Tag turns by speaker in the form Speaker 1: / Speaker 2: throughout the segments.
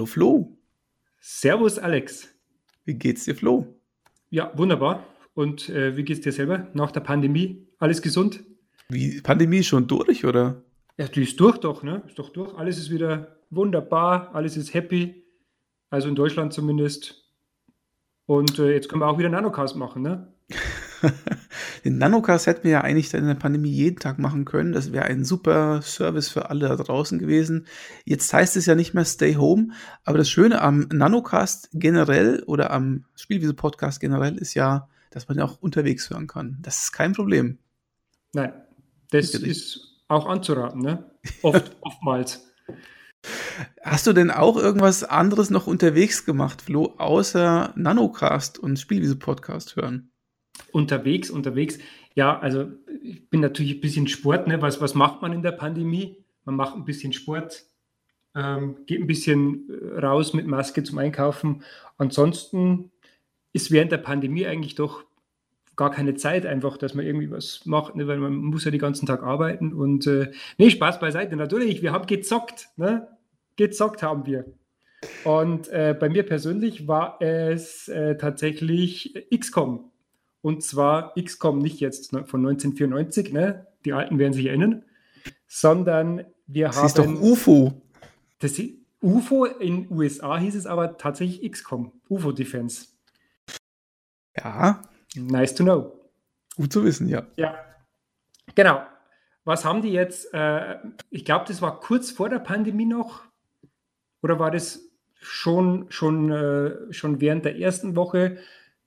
Speaker 1: Hallo Flo.
Speaker 2: Servus Alex.
Speaker 1: Wie geht's dir, Flo?
Speaker 2: Ja, wunderbar. Und äh, wie geht's dir selber nach der Pandemie? Alles gesund?
Speaker 1: Wie, Pandemie schon durch, oder?
Speaker 2: Ja, die ist durch doch, ne? Ist doch durch. Alles ist wieder wunderbar, alles ist happy. Also in Deutschland zumindest. Und äh, jetzt können wir auch wieder Nanocast machen, ne?
Speaker 1: Den Nanocast hätten wir ja eigentlich in der Pandemie jeden Tag machen können. Das wäre ein super Service für alle da draußen gewesen. Jetzt heißt es ja nicht mehr Stay Home, aber das Schöne am Nanocast generell oder am Spielwiese-Podcast generell ist ja, dass man ja auch unterwegs hören kann. Das ist kein Problem.
Speaker 2: Nein, das ist auch anzuraten, ne? Oft, oftmals.
Speaker 1: Hast du denn auch irgendwas anderes noch unterwegs gemacht, Flo, außer Nanocast und Spielwiese-Podcast hören?
Speaker 2: Unterwegs, unterwegs. Ja, also ich bin natürlich ein bisschen Sport. Ne? Was, was macht man in der Pandemie? Man macht ein bisschen Sport, ähm, geht ein bisschen äh, raus mit Maske zum Einkaufen. Ansonsten ist während der Pandemie eigentlich doch gar keine Zeit einfach, dass man irgendwie was macht, ne? weil man muss ja den ganzen Tag arbeiten und äh, nee, Spaß beiseite. Natürlich, wir haben gezockt, ne? Gezockt haben wir. Und äh, bei mir persönlich war es äh, tatsächlich XCOM. Und zwar XCOM nicht jetzt von 1994, ne? die Alten werden sich erinnern, sondern wir das haben. Das
Speaker 1: ist doch UFO.
Speaker 2: Das UFO in USA hieß es aber tatsächlich XCOM, UFO Defense.
Speaker 1: Ja.
Speaker 2: Nice to know.
Speaker 1: Gut zu wissen, ja.
Speaker 2: Ja. Genau. Was haben die jetzt? Äh, ich glaube, das war kurz vor der Pandemie noch. Oder war das schon, schon, äh, schon während der ersten Woche?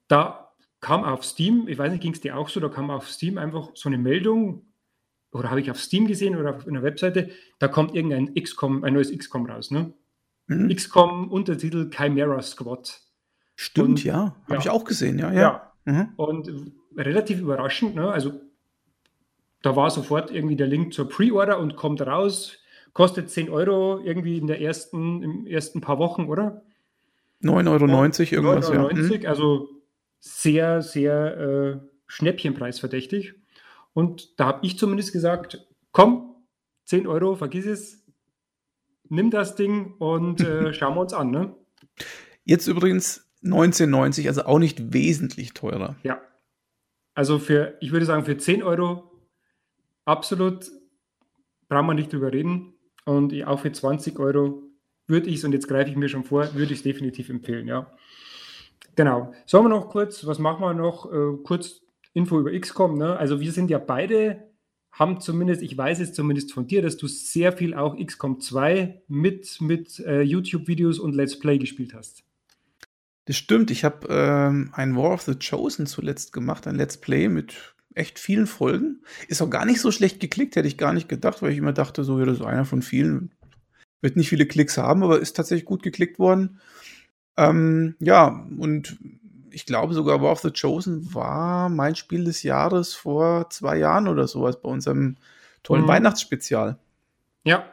Speaker 2: Da kam auf Steam, ich weiß nicht, ging es dir auch so, da kam auf Steam einfach so eine Meldung, oder habe ich auf Steam gesehen oder auf einer Webseite, da kommt irgendein XCOM, ein neues XCOM raus, ne? Mhm. XCOM Untertitel Chimera Squad.
Speaker 1: Stimmt, und, ja. Habe ja. ich auch gesehen, ja. Ja.
Speaker 2: ja. Mhm. Und relativ überraschend, ne? Also da war sofort irgendwie der Link zur Pre-Order und kommt raus, kostet 10 Euro irgendwie in der ersten, im ersten paar Wochen, oder?
Speaker 1: 9,90 Euro irgendwas, 9,90
Speaker 2: Euro, ja. Mhm. also sehr, sehr äh, Schnäppchenpreisverdächtig. Und da habe ich zumindest gesagt, komm, 10 Euro, vergiss es, nimm das Ding und äh, schauen wir uns an. Ne?
Speaker 1: Jetzt übrigens 1990, also auch nicht wesentlich teurer.
Speaker 2: Ja. Also für, ich würde sagen, für 10 Euro absolut braucht man nicht drüber reden. Und auch für 20 Euro würde ich es, und jetzt greife ich mir schon vor, würde ich es definitiv empfehlen, ja. Genau. Sollen wir noch kurz, was machen wir noch? Äh, kurz Info über XCOM. Ne? Also wir sind ja beide, haben zumindest, ich weiß es zumindest von dir, dass du sehr viel auch XCOM 2 mit, mit äh, YouTube-Videos und Let's Play gespielt hast.
Speaker 1: Das stimmt. Ich habe ähm, ein War of the Chosen zuletzt gemacht, ein Let's Play mit echt vielen Folgen. Ist auch gar nicht so schlecht geklickt, hätte ich gar nicht gedacht, weil ich immer dachte, so, ja, das ist einer von vielen. Wird nicht viele Klicks haben, aber ist tatsächlich gut geklickt worden. Ähm, ja, und ich glaube sogar War of the Chosen war mein Spiel des Jahres vor zwei Jahren oder sowas bei unserem tollen mhm. Weihnachtsspezial.
Speaker 2: Ja,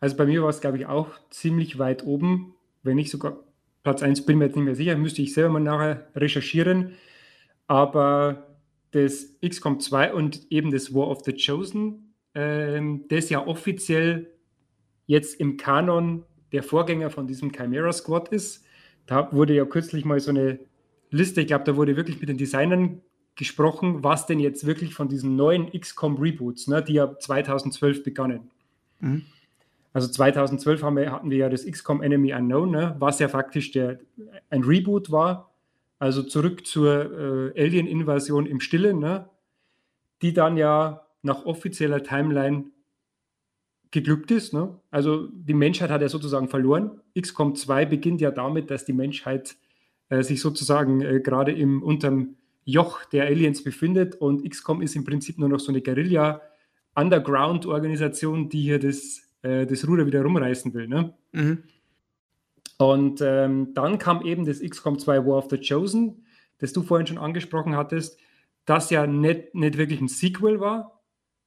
Speaker 2: also bei mir war es, glaube ich, auch ziemlich weit oben, wenn nicht sogar Platz 1, bin mir jetzt nicht mehr sicher, müsste ich selber mal nachher recherchieren. Aber das XCOM 2 und eben das War of the Chosen, ähm, das ja offiziell jetzt im Kanon der Vorgänger von diesem Chimera Squad ist. Da wurde ja kürzlich mal so eine Liste, ich glaube, da wurde wirklich mit den Designern gesprochen, was denn jetzt wirklich von diesen neuen XCOM Reboots, ne, die ja 2012 begannen. Mhm. Also 2012 wir, hatten wir ja das XCOM Enemy Unknown, ne, was ja faktisch der, ein Reboot war, also zurück zur äh, Alien-Invasion im Stillen, ne, die dann ja nach offizieller Timeline geglückt ist. Ne? Also die Menschheit hat ja sozusagen verloren. XCOM 2 beginnt ja damit, dass die Menschheit äh, sich sozusagen äh, gerade im unterm Joch der Aliens befindet und XCOM ist im Prinzip nur noch so eine Guerilla Underground Organisation, die hier das, äh, das Ruder wieder rumreißen will. Ne? Mhm. Und ähm, dann kam eben das XCOM 2 War of the Chosen, das du vorhin schon angesprochen hattest, das ja nicht, nicht wirklich ein Sequel war,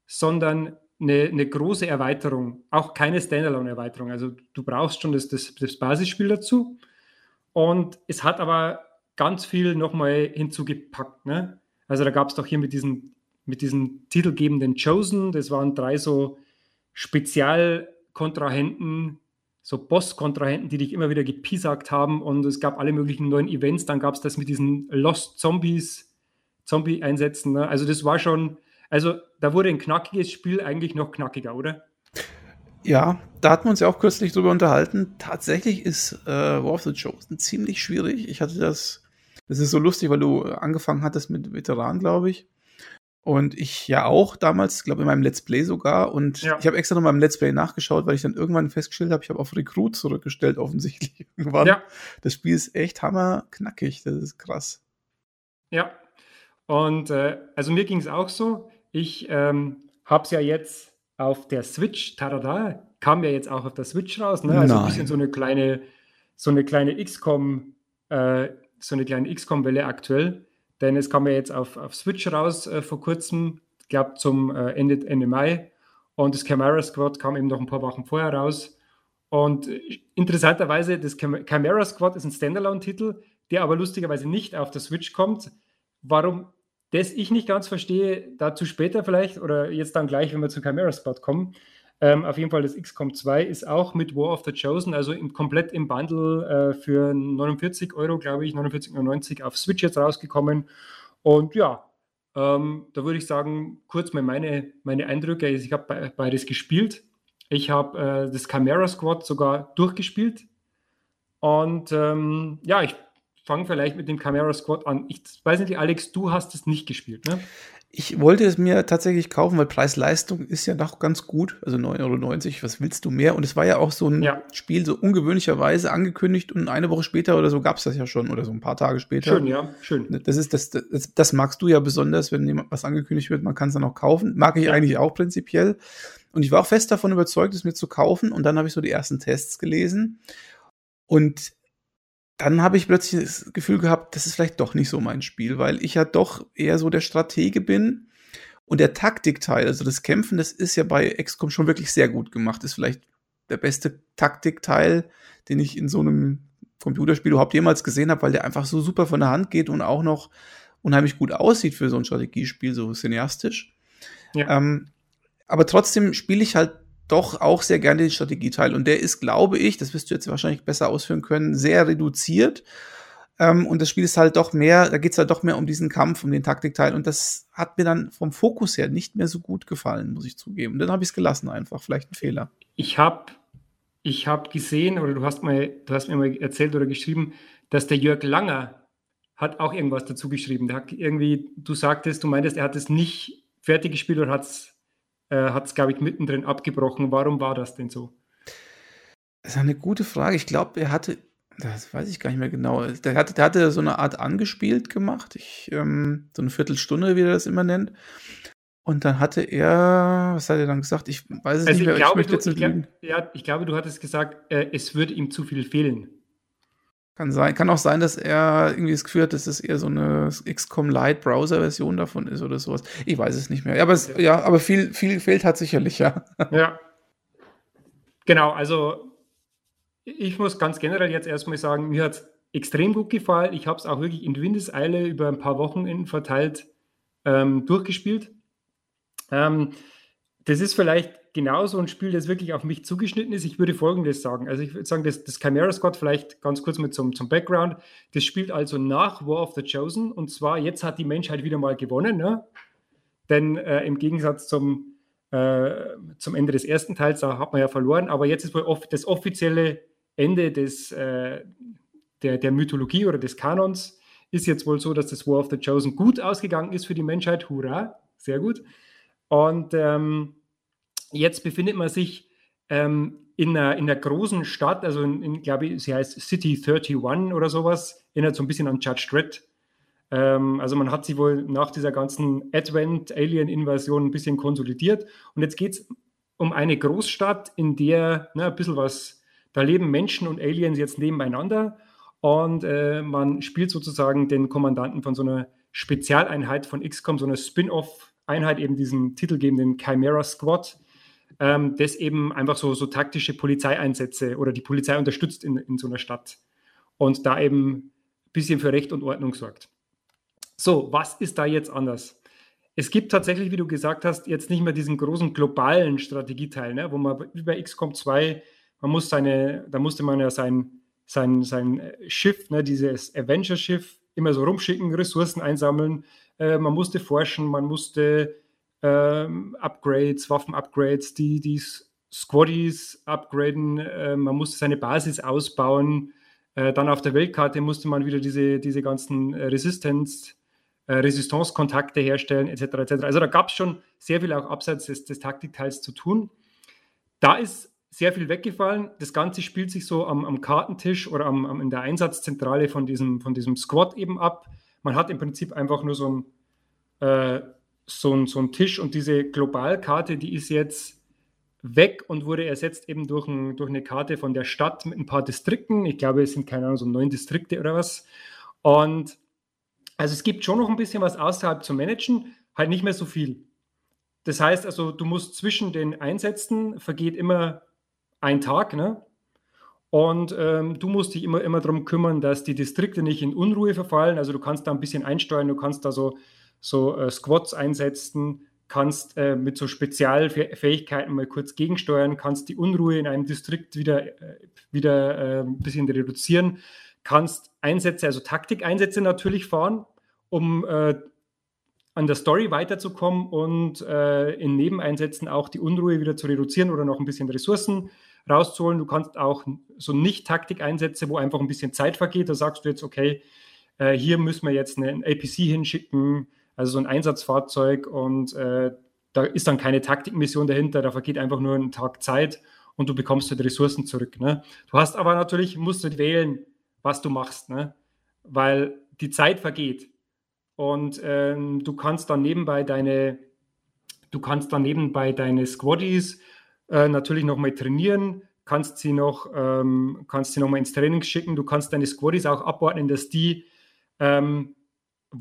Speaker 2: sondern eine, eine große Erweiterung, auch keine Standalone-Erweiterung. Also du brauchst schon das, das, das Basisspiel dazu. Und es hat aber ganz viel nochmal hinzugepackt. Ne? Also da gab es doch hier mit diesen, mit diesen titelgebenden Chosen, das waren drei so Spezialkontrahenten, so Boss-Kontrahenten, die dich immer wieder gepiesackt haben und es gab alle möglichen neuen Events. Dann gab es das mit diesen Lost Zombies, Zombie-Einsätzen. Ne? Also das war schon, also da wurde ein knackiges Spiel eigentlich noch knackiger, oder?
Speaker 1: Ja, da hatten wir uns ja auch kürzlich drüber unterhalten. Tatsächlich ist äh, War of the Chosen ziemlich schwierig. Ich hatte das, das ist so lustig, weil du angefangen hattest mit Veteran, glaube ich. Und ich ja auch damals, glaube in meinem Let's Play sogar. Und ja. ich habe extra noch mal im Let's Play nachgeschaut, weil ich dann irgendwann festgestellt habe, ich habe auf Recruit zurückgestellt, offensichtlich irgendwann. Ja. Das Spiel ist echt hammerknackig. Das ist krass.
Speaker 2: Ja. Und äh, also mir ging es auch so. Ich ähm, habe es ja jetzt auf der Switch, tada, kam ja jetzt auch auf der Switch raus. Ne? Also Nein. ein bisschen so eine kleine, so eine kleine XCOM, äh, so eine kleine XCOM-Welle aktuell. Denn es kam ja jetzt auf, auf Switch raus äh, vor kurzem, ich glaube zum äh, Ende, Ende Mai. Und das Chimera Squad kam eben noch ein paar Wochen vorher raus. Und äh, interessanterweise, das Chimera Squad ist ein Standalone-Titel, der aber lustigerweise nicht auf der Switch kommt. Warum das ich nicht ganz verstehe, dazu später vielleicht oder jetzt dann gleich, wenn wir zum Chimera Squad kommen. Ähm, auf jeden Fall das XCOM 2 ist auch mit War of the Chosen, also im, komplett im Bundle äh, für 49 Euro, glaube ich, 49,90 auf Switch jetzt rausgekommen. Und ja, ähm, da würde ich sagen, kurz mal meine, meine Eindrücke. Ich habe beides gespielt. Ich habe äh, das Chimera Squad sogar durchgespielt. Und ähm, ja, ich fange vielleicht mit dem Chimera Squad an. Ich weiß nicht, Alex, du hast es nicht gespielt, ne?
Speaker 1: Ich wollte es mir tatsächlich kaufen, weil Preis-Leistung ist ja noch ganz gut. Also 9,90 Euro, was willst du mehr? Und es war ja auch so ein ja. Spiel so ungewöhnlicherweise angekündigt und eine Woche später oder so gab es das ja schon oder so ein paar Tage später.
Speaker 2: Schön, ja, schön.
Speaker 1: Das ist das, das, das magst du ja besonders, wenn jemand was angekündigt wird, man kann es dann auch kaufen. Mag ich ja. eigentlich auch prinzipiell. Und ich war auch fest davon überzeugt, es mir zu kaufen. Und dann habe ich so die ersten Tests gelesen. Und dann habe ich plötzlich das Gefühl gehabt, das ist vielleicht doch nicht so mein Spiel, weil ich ja doch eher so der Stratege bin. Und der Taktikteil, also das Kämpfen, das ist ja bei XCOM schon wirklich sehr gut gemacht. Ist vielleicht der beste Taktikteil, den ich in so einem Computerspiel überhaupt jemals gesehen habe, weil der einfach so super von der Hand geht und auch noch unheimlich gut aussieht für so ein Strategiespiel, so cineastisch. Ja. Ähm, aber trotzdem spiele ich halt doch auch sehr gerne den Strategieteil. Und der ist, glaube ich, das wirst du jetzt wahrscheinlich besser ausführen können, sehr reduziert. Ähm, und das Spiel ist halt doch mehr, da geht es halt doch mehr um diesen Kampf, um den Taktikteil. Und das hat mir dann vom Fokus her nicht mehr so gut gefallen, muss ich zugeben. Und dann habe ich es gelassen einfach. Vielleicht ein Fehler.
Speaker 2: Ich habe ich hab gesehen, oder du hast, mal, du hast mir mal erzählt oder geschrieben, dass der Jörg Langer hat auch irgendwas dazu geschrieben. Der hat irgendwie, du sagtest, du meintest, er hat es nicht fertig gespielt oder hat es äh, hat es, glaube ich, mittendrin abgebrochen. Warum war das denn so?
Speaker 1: Das ist eine gute Frage. Ich glaube, er hatte, das weiß ich gar nicht mehr genau, der hatte, der hatte so eine Art angespielt gemacht, ich, ähm, so eine Viertelstunde, wie er das immer nennt. Und dann hatte er, was hat er dann gesagt? Ich weiß es also nicht mehr.
Speaker 2: Ich, glaube, ich, du, ich, glaub, ja, ich glaube, du hattest gesagt, äh, es würde ihm zu viel fehlen.
Speaker 1: Kann sein, kann auch sein, dass er irgendwie das Gefühl hat, dass es eher so eine XCOM Lite Browser Version davon ist oder sowas. Ich weiß es nicht mehr. Aber, es, ja, aber viel, viel fehlt hat sicherlich, ja.
Speaker 2: Ja. Genau, also ich muss ganz generell jetzt erstmal sagen, mir hat es extrem gut gefallen. Ich habe es auch wirklich in Windeseile über ein paar Wochen verteilt ähm, durchgespielt. Ähm, das ist vielleicht genau so ein Spiel, das wirklich auf mich zugeschnitten ist. Ich würde Folgendes sagen. Also ich würde sagen, das, das Chimera Squad vielleicht ganz kurz mit zum, zum Background. Das spielt also nach War of the Chosen. Und zwar, jetzt hat die Menschheit wieder mal gewonnen. Ne? Denn äh, im Gegensatz zum, äh, zum Ende des ersten Teils, da hat man ja verloren. Aber jetzt ist wohl off das offizielle Ende des, äh, der, der Mythologie oder des Kanons. Ist jetzt wohl so, dass das War of the Chosen gut ausgegangen ist für die Menschheit. Hurra! Sehr gut. Und ähm, jetzt befindet man sich ähm, in, einer, in einer großen Stadt, also in, in glaube ich, sie heißt City 31 oder sowas, erinnert so ein bisschen an Judge Dredd. Ähm, also man hat sie wohl nach dieser ganzen Advent-Alien-Invasion ein bisschen konsolidiert. Und jetzt geht es um eine Großstadt, in der ne, ein bisschen was, da leben Menschen und Aliens jetzt nebeneinander. Und äh, man spielt sozusagen den Kommandanten von so einer Spezialeinheit von XCOM, so einer Spin-off-Einheit, eben diesen titelgebenden Chimera Squad ähm, das eben einfach so, so taktische Polizeieinsätze oder die Polizei unterstützt in, in so einer Stadt und da eben ein bisschen für Recht und Ordnung sorgt. So, was ist da jetzt anders? Es gibt tatsächlich, wie du gesagt hast, jetzt nicht mehr diesen großen globalen Strategieteil, ne, wo man bei XCOM 2 man muss seine, da musste man ja sein, sein, sein Schiff, ne, dieses Avenger-Schiff, immer so rumschicken, Ressourcen einsammeln. Äh, man musste forschen, man musste ähm, Upgrades, Waffen-Upgrades, die, die Squaddies upgraden, äh, man musste seine Basis ausbauen. Äh, dann auf der Weltkarte musste man wieder diese, diese ganzen Resistance, äh, Resistance-Kontakte herstellen, etc. etc. Also da gab es schon sehr viel auch abseits des, des Taktikteils zu tun. Da ist sehr viel weggefallen. Das Ganze spielt sich so am, am Kartentisch oder am, am, in der Einsatzzentrale von diesem, von diesem Squad eben ab. Man hat im Prinzip einfach nur so ein, äh, so ein, so ein Tisch und diese Globalkarte, die ist jetzt weg und wurde ersetzt eben durch, ein, durch eine Karte von der Stadt mit ein paar Distrikten. Ich glaube, es sind keine Ahnung, so neun Distrikte oder was. Und also es gibt schon noch ein bisschen was außerhalb zu managen, halt nicht mehr so viel. Das heißt also, du musst zwischen den Einsätzen vergeht immer ein Tag, ne? Und ähm, du musst dich immer, immer darum kümmern, dass die Distrikte nicht in Unruhe verfallen. Also du kannst da ein bisschen einsteuern, du kannst da so, so äh, Squads einsetzen, kannst äh, mit so Spezialfähigkeiten mal kurz gegensteuern, kannst die Unruhe in einem Distrikt wieder, äh, wieder äh, ein bisschen reduzieren, kannst Einsätze, also Taktikeinsätze natürlich fahren, um äh, an der Story weiterzukommen und äh, in Nebeneinsätzen auch die Unruhe wieder zu reduzieren oder noch ein bisschen Ressourcen rauszuholen. Du kannst auch so Nicht-Taktik-Einsätze, wo einfach ein bisschen Zeit vergeht, da sagst du jetzt, okay, äh, hier müssen wir jetzt einen APC hinschicken, also so ein Einsatzfahrzeug und äh, da ist dann keine Taktikmission dahinter, da vergeht einfach nur ein Tag Zeit und du bekommst halt Ressourcen zurück. Ne? Du hast aber natürlich, musst du wählen, was du machst, ne? weil die Zeit vergeht und ähm, du kannst dann nebenbei deine, du kannst dann nebenbei deine Squaddies äh, natürlich nochmal trainieren, kannst sie noch, ähm, kannst sie nochmal ins Training schicken, du kannst deine Squaddies auch abwarten, dass die ähm,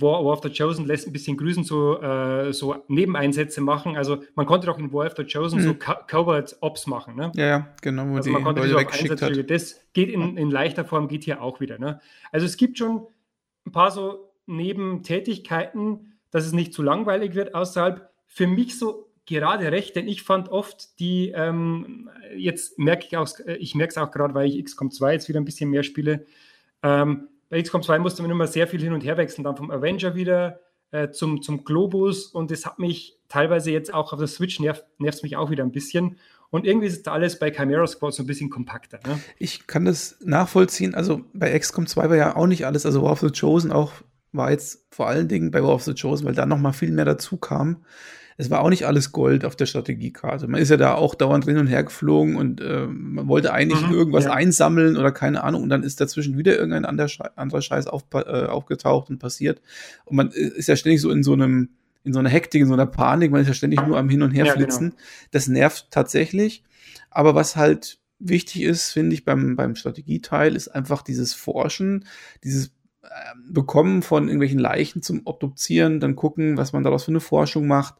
Speaker 2: War, War of the Chosen lässt ein bisschen grüßen, so, äh, so Nebeneinsätze machen. Also man konnte doch in War of the Chosen mhm. so Co Covert Ops machen. Ne?
Speaker 1: Ja, ja, genau.
Speaker 2: Wo also man konnte Leute weggeschickt hat. Das geht in, in leichter Form, geht hier auch wieder. Ne? Also es gibt schon ein paar so Nebentätigkeiten, dass es nicht zu langweilig wird außerhalb. Für mich so gerade recht, denn ich fand oft die, ähm, jetzt merke ich auch, ich merke es auch gerade, weil ich XCOM 2 jetzt wieder ein bisschen mehr spiele. Ähm, XCOM 2 musste man immer sehr viel hin und her wechseln, dann vom Avenger wieder äh, zum, zum Globus und das hat mich teilweise jetzt auch auf der Switch nervt, nervt mich auch wieder ein bisschen. Und irgendwie ist da alles bei Chimera Squad so ein bisschen kompakter. Ne?
Speaker 1: Ich kann das nachvollziehen. Also bei XCOM 2 war ja auch nicht alles, also War of the Chosen auch war jetzt vor allen Dingen bei War of the Chosen, weil da noch mal viel mehr dazu kam es war auch nicht alles Gold auf der Strategiekarte. Man ist ja da auch dauernd hin und her geflogen und äh, man wollte eigentlich mhm, irgendwas ja. einsammeln oder keine Ahnung und dann ist dazwischen wieder irgendein anderer, Scheiß, auf, äh, aufgetaucht und passiert. Und man äh, ist ja ständig so in so einem, in so einer Hektik, in so einer Panik, man ist ja ständig nur am Hin und Her ja, flitzen. Genau. Das nervt tatsächlich. Aber was halt wichtig ist, finde ich, beim, beim Strategieteil, ist einfach dieses Forschen, dieses bekommen von irgendwelchen Leichen zum Obduzieren, dann gucken, was man daraus für eine Forschung macht,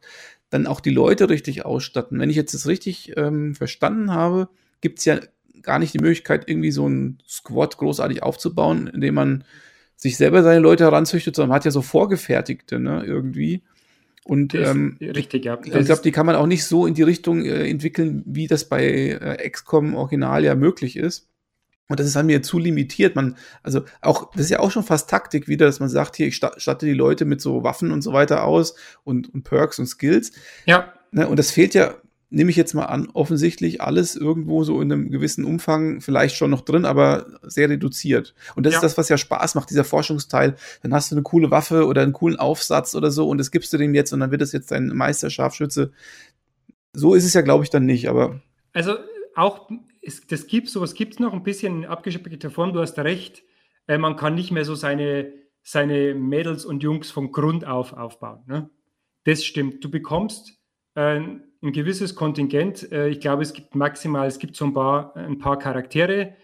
Speaker 1: dann auch die Leute richtig ausstatten. Wenn ich jetzt das richtig ähm, verstanden habe, gibt es ja gar nicht die Möglichkeit, irgendwie so ein Squad großartig aufzubauen, indem man sich selber seine Leute heranzüchtet, sondern man hat ja so vorgefertigte, ne, irgendwie. Und ähm,
Speaker 2: richtig, ja.
Speaker 1: ich glaube, die kann man auch nicht so in die Richtung äh, entwickeln, wie das bei äh, XCOM Original ja möglich ist. Und das ist an mir zu limitiert. Man, also auch, das ist ja auch schon fast Taktik wieder, dass man sagt, hier, ich statte die Leute mit so Waffen und so weiter aus und, und Perks und Skills.
Speaker 2: Ja.
Speaker 1: Ne, und das fehlt ja, nehme ich jetzt mal an, offensichtlich alles irgendwo so in einem gewissen Umfang vielleicht schon noch drin, aber sehr reduziert. Und das ja. ist das, was ja Spaß macht, dieser Forschungsteil. Dann hast du eine coole Waffe oder einen coolen Aufsatz oder so und das gibst du dem jetzt und dann wird das jetzt dein Meisterscharfschütze. So ist es ja, glaube ich, dann nicht, aber.
Speaker 2: Also auch es, das gibt sowas gibt es noch ein bisschen in abgespeckelter Form. Du hast recht. Äh, man kann nicht mehr so seine, seine Mädels und Jungs von Grund auf aufbauen. Ne? Das stimmt. Du bekommst äh, ein gewisses Kontingent. Äh, ich glaube, es gibt maximal, es gibt so ein paar, ein paar Charaktere.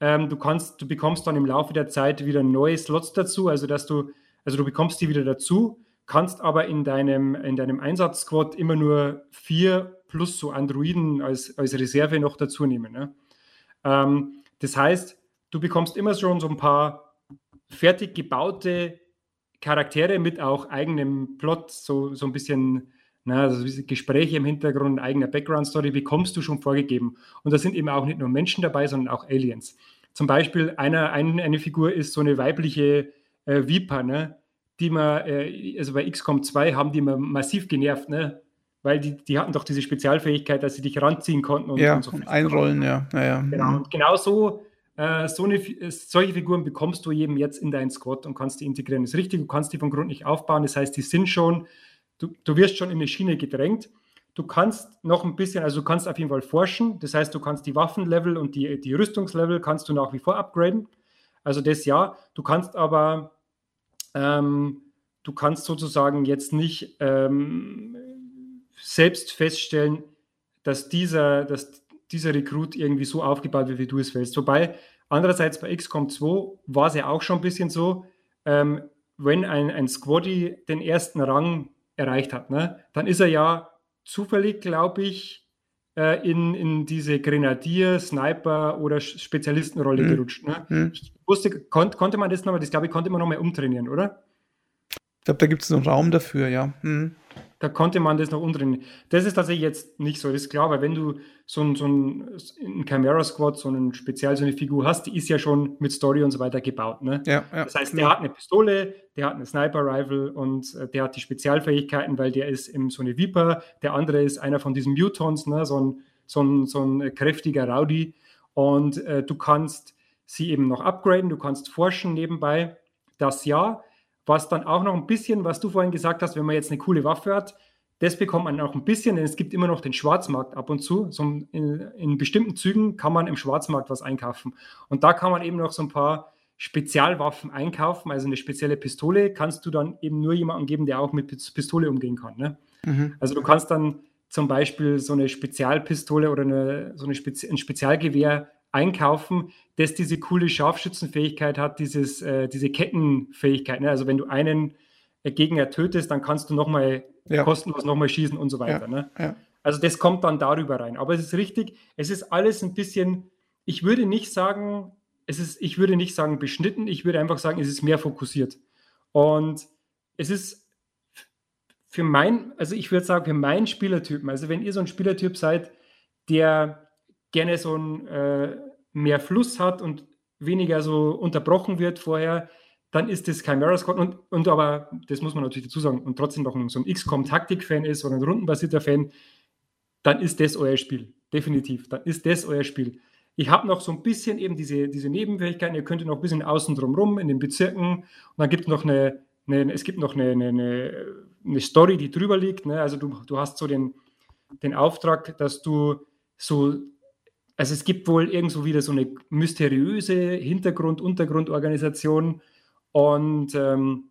Speaker 2: Ähm, du kannst, du bekommst dann im Laufe der Zeit wieder neue Slots dazu, also dass du, also du bekommst die wieder dazu, kannst aber in deinem, in deinem Einsatzsquad immer nur vier plus so Androiden als, als Reserve noch dazu nehmen. Ne? Ähm, das heißt, du bekommst immer schon so ein paar fertig gebaute Charaktere mit auch eigenem Plot, so, so ein bisschen Na, also Gespräche im Hintergrund, eigener Background-Story bekommst du schon vorgegeben. Und da sind eben auch nicht nur Menschen dabei, sondern auch Aliens. Zum Beispiel einer, ein, eine Figur ist so eine weibliche äh, Viper, ne? die man, äh, also bei XCOM 2 haben die immer massiv genervt, ne? Weil die, die hatten doch diese Spezialfähigkeit, dass sie dich ranziehen konnten
Speaker 1: und, ja, und
Speaker 2: so
Speaker 1: einrollen, ja. ja, ja.
Speaker 2: Genau, und genau so, äh, so eine, solche Figuren bekommst du eben jetzt in deinen Squad und kannst die integrieren. Das ist richtig, du kannst die von Grund nicht aufbauen, das heißt, die sind schon, du, du wirst schon in eine Schiene gedrängt. Du kannst noch ein bisschen, also du kannst auf jeden Fall forschen, das heißt, du kannst die Waffenlevel und die, die Rüstungslevel kannst du nach wie vor upgraden. Also das ja, du kannst aber ähm, du kannst sozusagen jetzt nicht ähm, selbst feststellen, dass dieser, dass dieser Rekrut irgendwie so aufgebaut wird, wie du es willst. Wobei, andererseits bei XCOM 2 war es ja auch schon ein bisschen so, ähm, wenn ein, ein Squaddy den ersten Rang erreicht hat, ne, dann ist er ja zufällig, glaube ich, äh, in, in diese Grenadier, Sniper oder Spezialistenrolle hm. gerutscht. Ne? Hm. Ich wusste, kon konnte man das nochmal, das glaube ich, konnte man nochmal umtrainieren, oder?
Speaker 1: Ich glaube, da gibt es einen Raum dafür, ja. Hm.
Speaker 2: Da konnte man das noch umdrehen. Das ist tatsächlich jetzt nicht so, das ist klar, weil wenn du so ein, so ein, ein Chimera Squad, so ein speziell so eine Figur hast, die ist ja schon mit Story und so weiter gebaut. Ne? Ja, ja. Das heißt, der hat eine Pistole, der hat eine Sniper Rifle und äh, der hat die Spezialfähigkeiten, weil der ist eben so eine Viper, der andere ist einer von diesen Mutons, ne? so, ein, so, ein, so ein kräftiger Rowdy. Und äh, du kannst sie eben noch upgraden, du kannst forschen nebenbei. Das ja, was dann auch noch ein bisschen, was du vorhin gesagt hast, wenn man jetzt eine coole Waffe hat, das bekommt man auch ein bisschen, denn es gibt immer noch den Schwarzmarkt ab und zu. So in, in, bestimmten Zügen kann man im Schwarzmarkt was einkaufen. Und da kann man eben noch so ein paar Spezialwaffen einkaufen. Also eine spezielle Pistole kannst du dann eben nur jemandem geben, der auch mit Pistole umgehen kann. Ne? Mhm. Also du kannst dann zum Beispiel so eine Spezialpistole oder eine, so eine Spezi ein Spezialgewehr einkaufen, das diese coole Scharfschützenfähigkeit hat, dieses, äh, diese Kettenfähigkeit. Ne? Also wenn du einen äh, Gegner tötest, dann kannst du nochmal ja. kostenlos nochmal schießen und so weiter. Ja. Ne? Ja. Also das kommt dann darüber rein. Aber es ist richtig, es ist alles ein bisschen, ich würde nicht sagen, es ist, ich würde nicht sagen beschnitten, ich würde einfach sagen, es ist mehr fokussiert. Und es ist für mein, also ich würde sagen, für meinen Spielertypen, also wenn ihr so ein Spielertyp seid, der gerne so ein äh, mehr Fluss hat und weniger so unterbrochen wird vorher, dann ist das Chimera Squad und, und aber, das muss man natürlich dazu sagen, und trotzdem noch so ein XCOM-Taktik-Fan ist oder ein rundenbasierter Fan, dann ist das euer Spiel. Definitiv. Dann ist das euer Spiel. Ich habe noch so ein bisschen eben diese, diese Nebenfähigkeiten, ihr könnt noch ein bisschen außen drum rum in den Bezirken und dann gibt es noch eine, eine, es gibt noch eine, eine, eine Story, die drüber liegt. Ne? Also du, du hast so den, den Auftrag, dass du so also es gibt wohl irgendwo wieder so eine mysteriöse Hintergrund-Untergrundorganisation und ähm,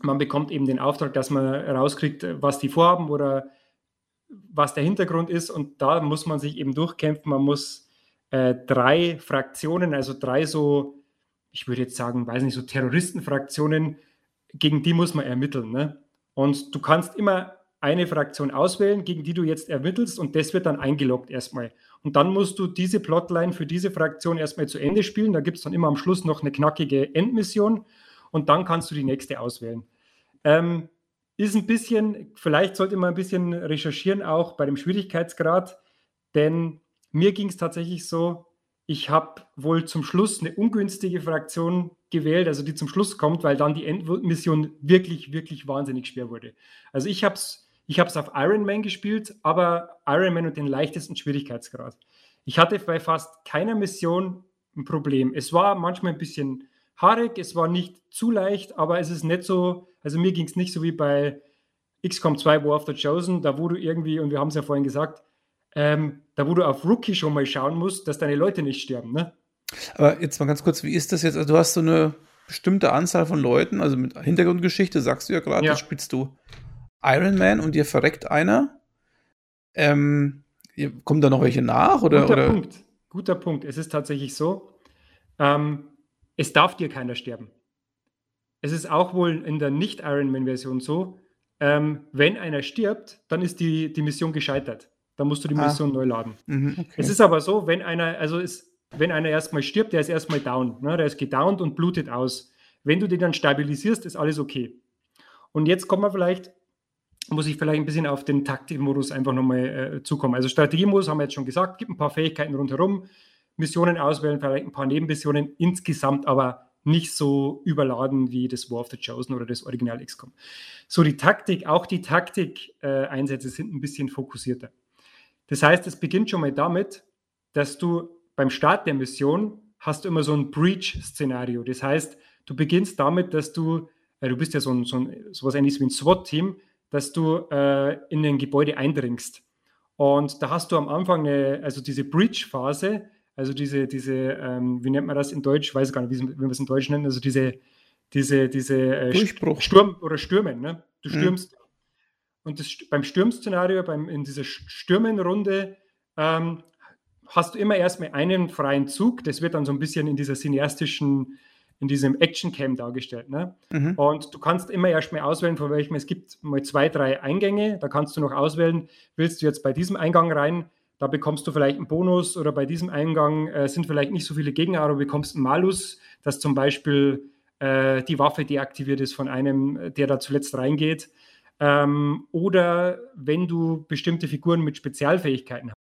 Speaker 2: man bekommt eben den Auftrag, dass man rauskriegt, was die vorhaben oder was der Hintergrund ist und da muss man sich eben durchkämpfen. Man muss äh, drei Fraktionen, also drei so, ich würde jetzt sagen, weiß nicht, so Terroristenfraktionen, gegen die muss man ermitteln. Ne? Und du kannst immer eine Fraktion auswählen, gegen die du jetzt ermittelst und das wird dann eingeloggt erstmal. Und dann musst du diese Plotline für diese Fraktion erstmal zu Ende spielen. Da gibt es dann immer am Schluss noch eine knackige Endmission und dann kannst du die nächste auswählen. Ähm, ist ein bisschen, vielleicht sollte man ein bisschen recherchieren auch bei dem Schwierigkeitsgrad, denn mir ging es tatsächlich so, ich habe wohl zum Schluss eine ungünstige Fraktion gewählt, also die zum Schluss kommt, weil dann die Endmission wirklich, wirklich wahnsinnig schwer wurde. Also ich habe es ich habe es auf Ironman gespielt, aber Ironman und den leichtesten Schwierigkeitsgrad. Ich hatte bei fast keiner Mission ein Problem. Es war manchmal ein bisschen haarig, es war nicht zu leicht, aber es ist nicht so, also mir ging es nicht so wie bei XCOM 2 War of the Chosen, da wo du irgendwie, und wir haben es ja vorhin gesagt, ähm, da wo du auf Rookie schon mal schauen musst, dass deine Leute nicht sterben, ne?
Speaker 1: Aber jetzt mal ganz kurz, wie ist das jetzt? Also du hast so eine bestimmte Anzahl von Leuten, also mit Hintergrundgeschichte, sagst du ja gerade, ja. das spielst du Iron Man und dir verreckt einer. Ähm, kommen da noch welche nach? Oder,
Speaker 2: Guter
Speaker 1: oder?
Speaker 2: Punkt. Guter Punkt. Es ist tatsächlich so, ähm, es darf dir keiner sterben. Es ist auch wohl in der Nicht-Ironman-Version so, ähm, wenn einer stirbt, dann ist die, die Mission gescheitert. Dann musst du die ah. Mission neu laden. Mhm, okay. Es ist aber so, wenn einer, also ist, wenn einer erstmal stirbt, der ist erstmal down. Ne? Der ist gedownt und blutet aus. Wenn du den dann stabilisierst, ist alles okay. Und jetzt kommen wir vielleicht muss ich vielleicht ein bisschen auf den Taktikmodus einfach nochmal äh, zukommen. Also Strategiemodus haben wir jetzt schon gesagt, gibt ein paar Fähigkeiten rundherum, Missionen auswählen, vielleicht ein paar Nebenmissionen, insgesamt aber nicht so überladen wie das War of the Chosen oder das Original XCOM. So, die Taktik, auch die Taktik-Einsätze äh, sind ein bisschen fokussierter. Das heißt, es beginnt schon mal damit, dass du beim Start der Mission hast du immer so ein Breach-Szenario. Das heißt, du beginnst damit, dass du, äh, du bist ja so ein, so ein sowas ähnliches wie ein SWAT-Team, dass du äh, in ein Gebäude eindringst. Und da hast du am Anfang eine, also diese Breach-Phase, also diese, diese ähm, wie nennt man das in Deutsch? Ich weiß gar nicht, wie, wie man es in Deutsch nennt, also diese, diese, diese
Speaker 1: äh, Durchbruch.
Speaker 2: Sturm oder Stürmen, ne? Du mhm. stürmst. Mhm. Und das, beim Stürmszenario, beim, in dieser Stürmenrunde, ähm, hast du immer erstmal einen freien Zug. Das wird dann so ein bisschen in dieser cineastischen, in diesem Action-Cam dargestellt. Ne? Mhm. Und du kannst immer erstmal auswählen, von welchem es gibt mal zwei, drei Eingänge. Da kannst du noch auswählen, willst du jetzt bei diesem Eingang rein, da bekommst du vielleicht einen Bonus oder bei diesem Eingang äh, sind vielleicht nicht so viele Gegner, aber du bekommst einen Malus, dass zum Beispiel äh, die Waffe deaktiviert ist von einem, der da zuletzt reingeht. Ähm, oder wenn du bestimmte Figuren mit Spezialfähigkeiten hast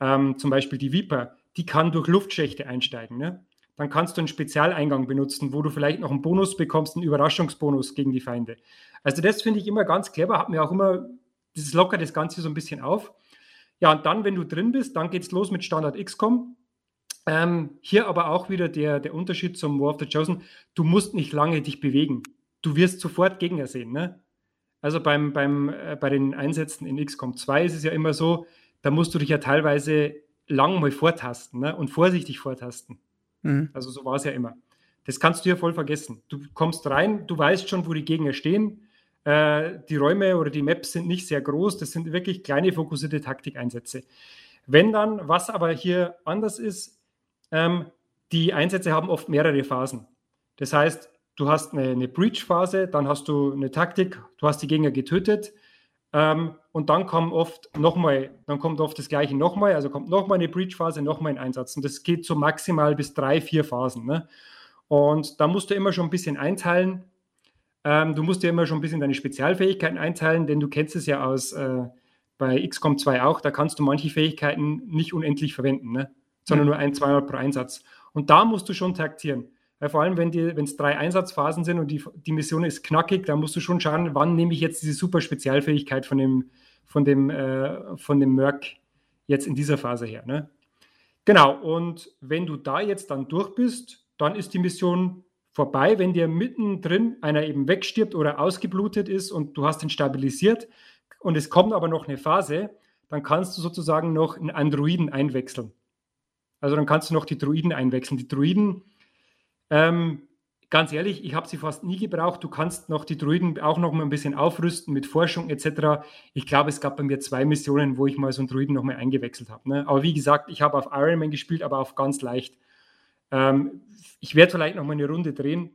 Speaker 2: ähm, zum Beispiel die Viper, die kann durch Luftschächte einsteigen. Ne? Dann kannst du einen Spezialeingang benutzen, wo du vielleicht noch einen Bonus bekommst, einen Überraschungsbonus gegen die Feinde. Also das finde ich immer ganz clever, hat mir auch immer, das lockert das Ganze so ein bisschen auf. Ja, und dann, wenn du drin bist, dann geht es los mit Standard XCOM. Ähm, hier aber auch wieder der, der Unterschied zum War of the Chosen. Du musst nicht lange dich bewegen. Du wirst sofort Gegner sehen. Ne? Also beim, beim, äh, bei den Einsätzen in XCOM 2 ist es ja immer so, da musst du dich ja teilweise lang mal vortasten ne? und vorsichtig vortasten. Mhm. Also so war es ja immer. Das kannst du ja voll vergessen. Du kommst rein, du weißt schon, wo die Gegner stehen. Äh, die Räume oder die Maps sind nicht sehr groß. Das sind wirklich kleine fokussierte Taktikeinsätze. Wenn dann, was aber hier anders ist, ähm, die Einsätze haben oft mehrere Phasen. Das heißt, du hast eine, eine Breach-Phase, dann hast du eine Taktik, du hast die Gegner getötet, ähm, und dann kommt oft nochmal, dann kommt oft das gleiche nochmal, also kommt nochmal eine Breach-Phase, nochmal ein Einsatz. Und das geht so maximal bis drei, vier Phasen. Ne? Und da musst du immer schon ein bisschen einteilen. Ähm, du musst dir immer schon ein bisschen deine Spezialfähigkeiten einteilen, denn du kennst es ja aus äh, bei XCOM 2 auch, da kannst du manche Fähigkeiten nicht unendlich verwenden, ne? sondern mhm. nur ein, zweimal pro Einsatz. Und da musst du schon taktieren. Weil vor allem, wenn es drei Einsatzphasen sind und die, die Mission ist knackig, dann musst du schon schauen, wann nehme ich jetzt diese super Spezialfähigkeit von dem, von dem, äh, von dem Merc jetzt in dieser Phase her. Ne? Genau, und wenn du da jetzt dann durch bist, dann ist die Mission vorbei. Wenn dir mittendrin einer eben wegstirbt oder ausgeblutet ist und du hast ihn stabilisiert und es kommt aber noch eine Phase, dann kannst du sozusagen noch einen Androiden einwechseln. Also dann kannst du noch die Druiden einwechseln. Die Druiden ähm, ganz ehrlich, ich habe sie fast nie gebraucht. Du kannst noch die Druiden auch noch mal ein bisschen aufrüsten mit Forschung etc. Ich glaube, es gab bei mir zwei Missionen, wo ich mal so einen Druiden noch mal eingewechselt habe. Ne? Aber wie gesagt, ich habe auf Ironman gespielt, aber auf ganz leicht. Ähm, ich werde vielleicht noch mal eine Runde drehen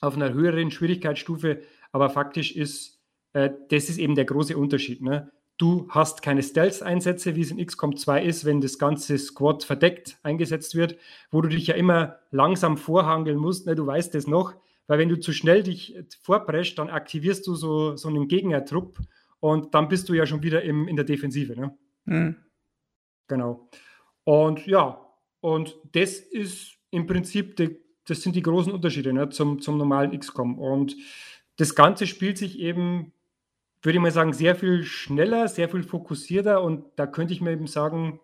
Speaker 2: auf einer höheren Schwierigkeitsstufe, aber faktisch ist, äh, das ist eben der große Unterschied. Ne? Du hast keine Stealth-Einsätze, wie es in XCOM 2 ist, wenn das ganze Squad verdeckt eingesetzt wird, wo du dich ja immer langsam vorhangeln musst. Ne, du weißt das noch, weil wenn du zu schnell dich vorpreschst, dann aktivierst du so, so einen Gegnertrupp und dann bist du ja schon wieder im, in der Defensive. Ne? Mhm. Genau. Und ja, und das ist im Prinzip, die, das sind die großen Unterschiede ne, zum, zum normalen XCOM. Und das Ganze spielt sich eben würde ich mal sagen, sehr viel schneller, sehr viel fokussierter und da könnte ich mir eben sagen,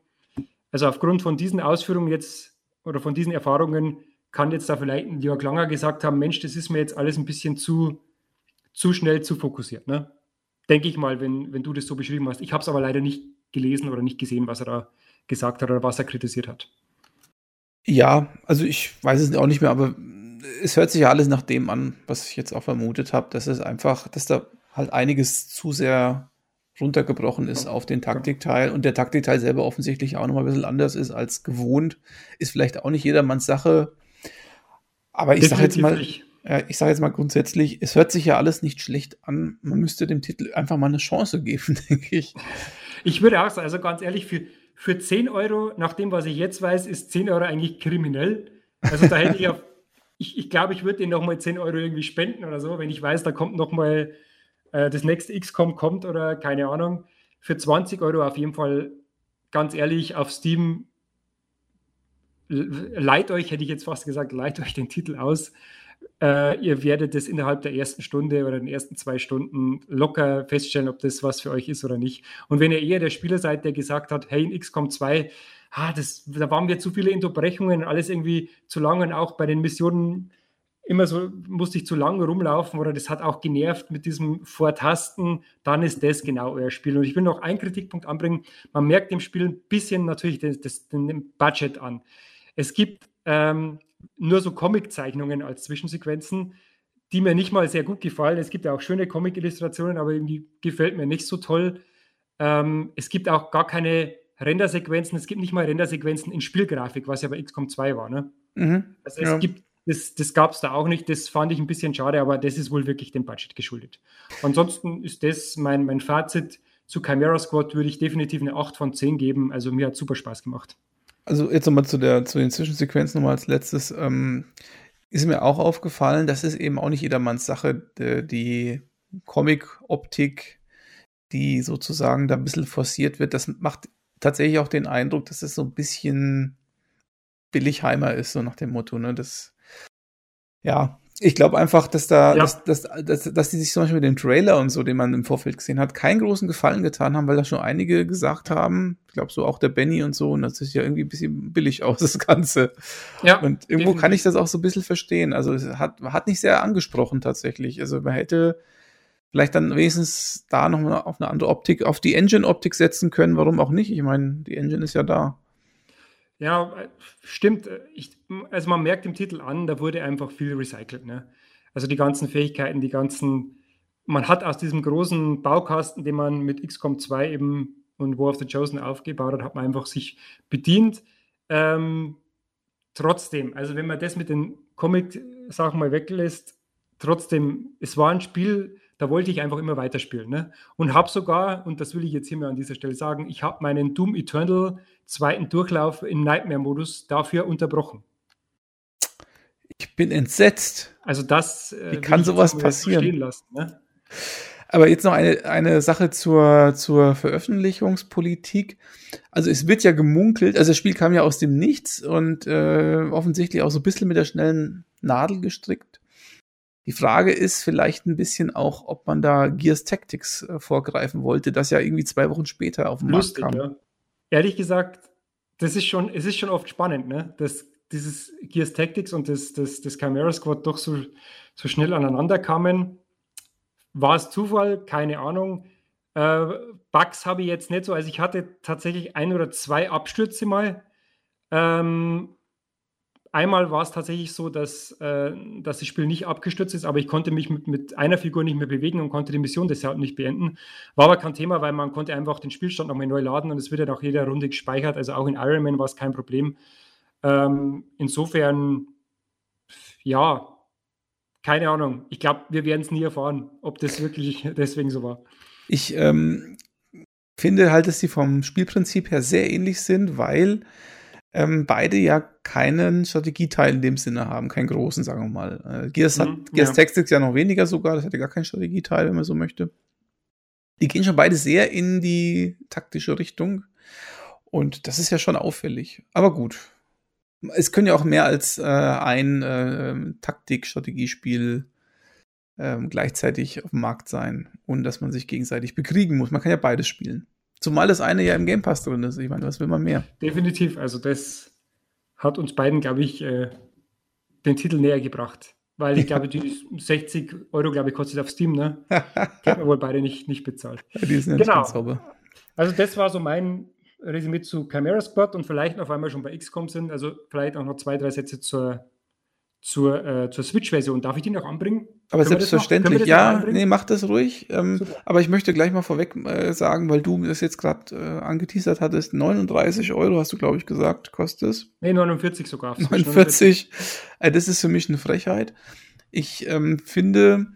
Speaker 2: also aufgrund von diesen Ausführungen jetzt oder von diesen Erfahrungen kann jetzt da vielleicht ein Jörg Langer gesagt haben, Mensch, das ist mir jetzt alles ein bisschen zu, zu schnell zu fokussiert. Ne? Denke ich mal, wenn, wenn du das so beschrieben hast. Ich habe es aber leider nicht gelesen oder nicht gesehen, was er da gesagt hat oder was er kritisiert hat.
Speaker 1: Ja, also ich weiß es auch nicht mehr, aber es hört sich ja alles nach dem an, was ich jetzt auch vermutet habe, dass es einfach, dass da halt einiges zu sehr runtergebrochen ist auf den Taktikteil und der Taktikteil selber offensichtlich auch nochmal ein bisschen anders ist als gewohnt, ist vielleicht auch nicht jedermanns Sache. Aber ich sage jetzt mal, ich sage jetzt mal grundsätzlich, es hört sich ja alles nicht schlecht an. Man müsste dem Titel einfach mal eine Chance geben, denke ich.
Speaker 2: Ich würde auch sagen, also ganz ehrlich, für, für 10 Euro, nach dem, was ich jetzt weiß, ist 10 Euro eigentlich kriminell. Also da hätte ich auf, ich, ich glaube, ich würde den nochmal 10 Euro irgendwie spenden oder so, wenn ich weiß, da kommt nochmal äh, das nächste XCOM kommt oder keine Ahnung. Für 20 Euro auf jeden Fall, ganz ehrlich, auf Steam leiht euch, hätte ich jetzt fast gesagt, leiht euch den Titel aus. Äh, ihr werdet es innerhalb der ersten Stunde oder den ersten zwei Stunden locker feststellen, ob das was für euch ist oder nicht. Und wenn ihr eher der Spieler seid, der gesagt hat, hey, in XCOM 2, ah, das, da waren wir zu viele Unterbrechungen, alles irgendwie zu lang und auch bei den Missionen immer so, musste ich zu lang rumlaufen oder das hat auch genervt mit diesem Vortasten, dann ist das genau euer Spiel. Und ich will noch einen Kritikpunkt anbringen. Man merkt im Spiel ein bisschen natürlich das, das, den Budget an. Es gibt ähm, nur so Comic-Zeichnungen als Zwischensequenzen, die mir nicht mal sehr gut gefallen. Es gibt ja auch schöne Comic-Illustrationen, aber irgendwie gefällt mir nicht so toll. Ähm, es gibt auch gar keine Rendersequenzen, es gibt nicht mal Rendersequenzen in Spielgrafik, was ja bei XCOM 2 war. Ne? Mhm, also es ja. gibt, das, das gab es da auch nicht, das fand ich ein bisschen schade, aber das ist wohl wirklich dem Budget geschuldet. Ansonsten ist das mein, mein Fazit zu Chimera Squad, würde ich definitiv eine 8 von 10 geben. Also mir hat super Spaß gemacht.
Speaker 1: Also jetzt nochmal zu, zu den Zwischensequenzen nochmal als letztes. Ähm, ist mir auch aufgefallen, das ist eben auch nicht jedermanns Sache, die, die Comic-Optik, die sozusagen da ein bisschen forciert wird. Das macht tatsächlich auch den Eindruck, dass es so ein bisschen Billigheimer ist, so nach dem Motto. Ne? Das, ja, ich glaube einfach, dass da, ja. dass, dass, dass, dass die sich zum Beispiel mit dem Trailer und so, den man im Vorfeld gesehen hat, keinen großen Gefallen getan haben, weil da schon einige gesagt haben, ich glaube so auch der Benny und so, und das ist ja irgendwie ein bisschen billig aus, das Ganze. Ja. Und irgendwo definitiv. kann ich das auch so ein bisschen verstehen. Also es hat, hat nicht sehr angesprochen tatsächlich. Also man hätte vielleicht dann wenigstens da noch mal auf eine andere Optik, auf die Engine-Optik setzen können, warum auch nicht? Ich meine, die Engine ist ja da.
Speaker 2: Ja, stimmt. Ich, also man merkt im Titel an, da wurde einfach viel recycelt. Ne? Also die ganzen Fähigkeiten, die ganzen, man hat aus diesem großen Baukasten, den man mit XCOM 2 eben und War of the Chosen aufgebaut hat, hat man einfach sich bedient. Ähm, trotzdem, also wenn man das mit den Comic-Sachen mal weglässt, trotzdem, es war ein Spiel, da wollte ich einfach immer weiterspielen. Ne? Und habe sogar, und das will ich jetzt hier mal an dieser Stelle sagen, ich habe meinen Doom Eternal zweiten Durchlauf im Nightmare-Modus dafür unterbrochen.
Speaker 1: Ich bin entsetzt.
Speaker 2: Also das
Speaker 1: äh, Wie kann sowas passieren? Lassen, ne? Aber jetzt noch eine, eine Sache zur, zur Veröffentlichungspolitik. Also es wird ja gemunkelt, also das Spiel kam ja aus dem Nichts und äh, offensichtlich auch so ein bisschen mit der schnellen Nadel gestrickt. Die Frage ist vielleicht ein bisschen auch, ob man da Gears Tactics äh, vorgreifen wollte, das ja irgendwie zwei Wochen später auf den Lustig, Markt kam. Ja.
Speaker 2: Ehrlich gesagt, das ist schon, es ist schon oft spannend, ne? Dass dieses Gears Tactics und das, das, das Chimera Squad doch so, so schnell aneinander kamen. War es Zufall? Keine Ahnung. Äh, Bugs habe ich jetzt nicht so. Also ich hatte tatsächlich ein oder zwei Abstürze mal. Ähm, Einmal war es tatsächlich so, dass, äh, dass das Spiel nicht abgestürzt ist, aber ich konnte mich mit, mit, einer Figur nicht mehr bewegen und konnte die Mission deshalb nicht beenden. War aber kein Thema, weil man konnte einfach den Spielstand nochmal neu laden und es wird ja nach jeder Runde gespeichert. Also auch in Iron Man war es kein Problem. Ähm, insofern, ja, keine Ahnung. Ich glaube, wir werden es nie erfahren, ob das wirklich deswegen so war.
Speaker 1: Ich ähm, finde halt, dass sie vom Spielprinzip her sehr ähnlich sind, weil ähm, beide ja keinen Strategieteil in dem Sinne haben, keinen großen, sagen wir mal. Äh, Gears, mhm, hat, Gears ja. Tactics ja noch weniger sogar, das hätte gar keinen Strategieteil, wenn man so möchte. Die gehen schon beide sehr in die taktische Richtung. Und das ist ja schon auffällig. Aber gut. Es können ja auch mehr als äh, ein äh, Taktik-Strategiespiel ähm, gleichzeitig auf dem Markt sein, ohne dass man sich gegenseitig bekriegen muss. Man kann ja beides spielen. Zumal das eine ja im Game Pass drin ist. Ich meine, was will man mehr?
Speaker 2: Definitiv. Also das hat uns beiden, glaube ich, äh, den Titel näher gebracht. Weil ich glaube, die 60 Euro, glaube ich, kostet auf Steam, ne? Die haben wir wohl beide nicht, nicht bezahlt. Ja, die sind genau. ganz sauber. Also das war so mein Resümee zu Chimera Squad und vielleicht noch einmal schon bei XCOM sind. Also vielleicht auch noch zwei, drei Sätze zur zur, äh, zur Switch-Version. Darf ich die noch anbringen?
Speaker 1: Aber Können selbstverständlich, ja, nee, mach das ruhig. Ähm, aber ich möchte gleich mal vorweg äh, sagen, weil du das jetzt gerade äh, angeteasert hattest, 39 Euro hast du, glaube ich, gesagt, kostet es.
Speaker 2: Nee, 49 sogar.
Speaker 1: 49. Äh, das ist für mich eine Frechheit. Ich ähm, finde,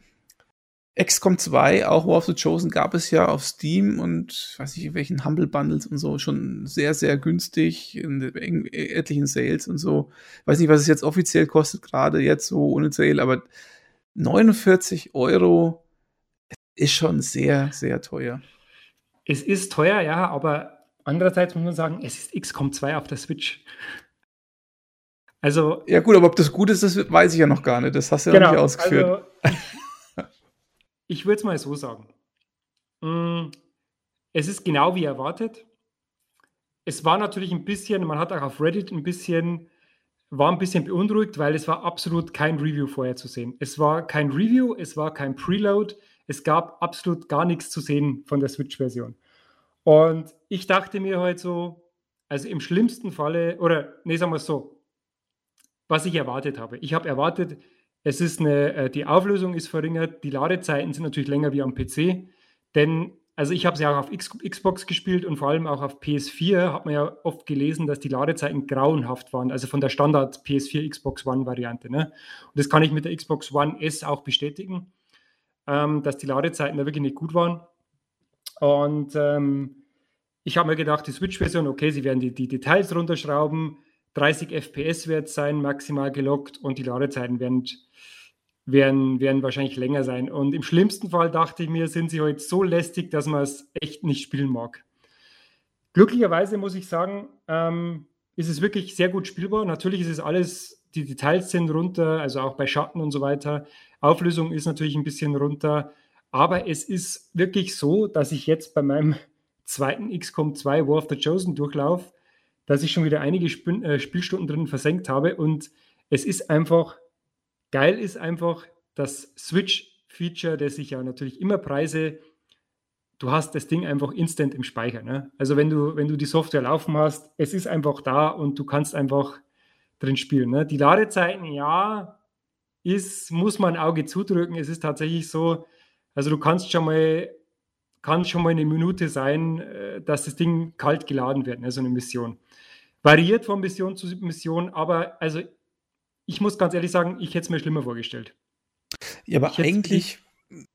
Speaker 1: XCOM 2, auch War of the Chosen, gab es ja auf Steam und weiß nicht, in welchen Humble Bundles und so schon sehr, sehr günstig in, in etlichen Sales und so. Weiß nicht, was es jetzt offiziell kostet, gerade jetzt so ohne Sale, aber 49 Euro ist schon sehr, sehr teuer.
Speaker 2: Es ist teuer, ja, aber andererseits muss man sagen, es ist XCOM 2 auf der Switch.
Speaker 1: Also. Ja, gut, aber ob das gut ist, das weiß ich ja noch gar nicht. Das hast du ja genau, noch nicht ausgeführt.
Speaker 2: Also ich, ich würde es mal so sagen. Mm, es ist genau wie erwartet. Es war natürlich ein bisschen, man hat auch auf Reddit ein bisschen, war ein bisschen beunruhigt, weil es war absolut kein Review vorher zu sehen. Es war kein Review, es war kein Preload, es gab absolut gar nichts zu sehen von der Switch-Version. Und ich dachte mir halt so, also im schlimmsten Falle, oder nee, sagen wir es so, was ich erwartet habe. Ich habe erwartet, es ist eine, äh, die Auflösung ist verringert, die Ladezeiten sind natürlich länger wie am PC, denn also ich habe es ja auch auf Xbox gespielt und vor allem auch auf PS4 hat man ja oft gelesen, dass die Ladezeiten grauenhaft waren, also von der Standard PS4 Xbox One Variante. Ne? Und das kann ich mit der Xbox One S auch bestätigen, ähm, dass die Ladezeiten da wirklich nicht gut waren. Und ähm, ich habe mir gedacht, die Switch-Version, okay, sie werden die, die Details runterschrauben, 30 FPS wird sein, maximal gelockt und die Ladezeiten werden, werden, werden wahrscheinlich länger sein. Und im schlimmsten Fall dachte ich mir, sind sie heute so lästig, dass man es echt nicht spielen mag. Glücklicherweise muss ich sagen, ähm, ist es wirklich sehr gut spielbar. Natürlich ist es alles, die Details sind runter, also auch bei Schatten und so weiter. Auflösung ist natürlich ein bisschen runter. Aber es ist wirklich so, dass ich jetzt bei meinem zweiten XCOM 2 War of the Chosen Durchlauf dass ich schon wieder einige Sp äh, Spielstunden drin versenkt habe und es ist einfach, geil ist einfach das Switch-Feature, das ich ja natürlich immer preise. Du hast das Ding einfach instant im Speicher. Ne? Also wenn du, wenn du die Software laufen hast, es ist einfach da und du kannst einfach drin spielen. Ne? Die Ladezeiten, ja, ist, muss man ein Auge zudrücken. Es ist tatsächlich so, also du kannst schon mal, kann schon mal eine Minute sein, äh, dass das Ding kalt geladen wird, ne? so eine Mission. Variiert von Mission zu Mission, aber also ich muss ganz ehrlich sagen, ich hätte es mir schlimmer vorgestellt.
Speaker 1: Ja, aber eigentlich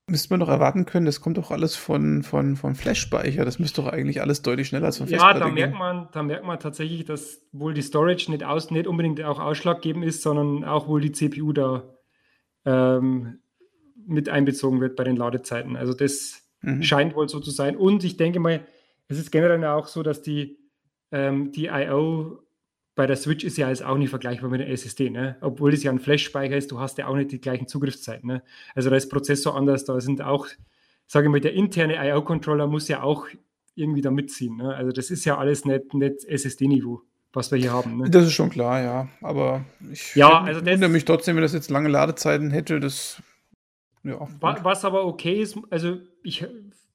Speaker 1: müsste man doch erwarten können, das kommt doch alles von, von, von Flash-Speicher. Das müsste doch eigentlich alles deutlich schneller als von
Speaker 2: Festplatte Ja, da merkt, man, da merkt man tatsächlich, dass wohl die Storage nicht, aus, nicht unbedingt auch ausschlaggebend ist, sondern auch wohl die CPU da ähm, mit einbezogen wird bei den Ladezeiten. Also das mhm. scheint wohl so zu sein. Und ich denke mal, es ist generell auch so, dass die ähm, die I.O. bei der Switch ist ja jetzt auch nicht vergleichbar mit der SSD, ne? obwohl es ja ein Flash-Speicher ist, du hast ja auch nicht die gleichen Zugriffszeiten. Ne? Also da ist Prozessor anders, da sind auch, sage ich mal, der interne I.O.-Controller muss ja auch irgendwie da mitziehen. Ne? Also das ist ja alles nicht, nicht SSD-Niveau was wir hier haben. Ne?
Speaker 1: Das ist schon klar, ja. Aber ich ja, also wundere mich trotzdem, wenn das jetzt lange Ladezeiten hätte. Das,
Speaker 2: ja, was aber okay ist, also ich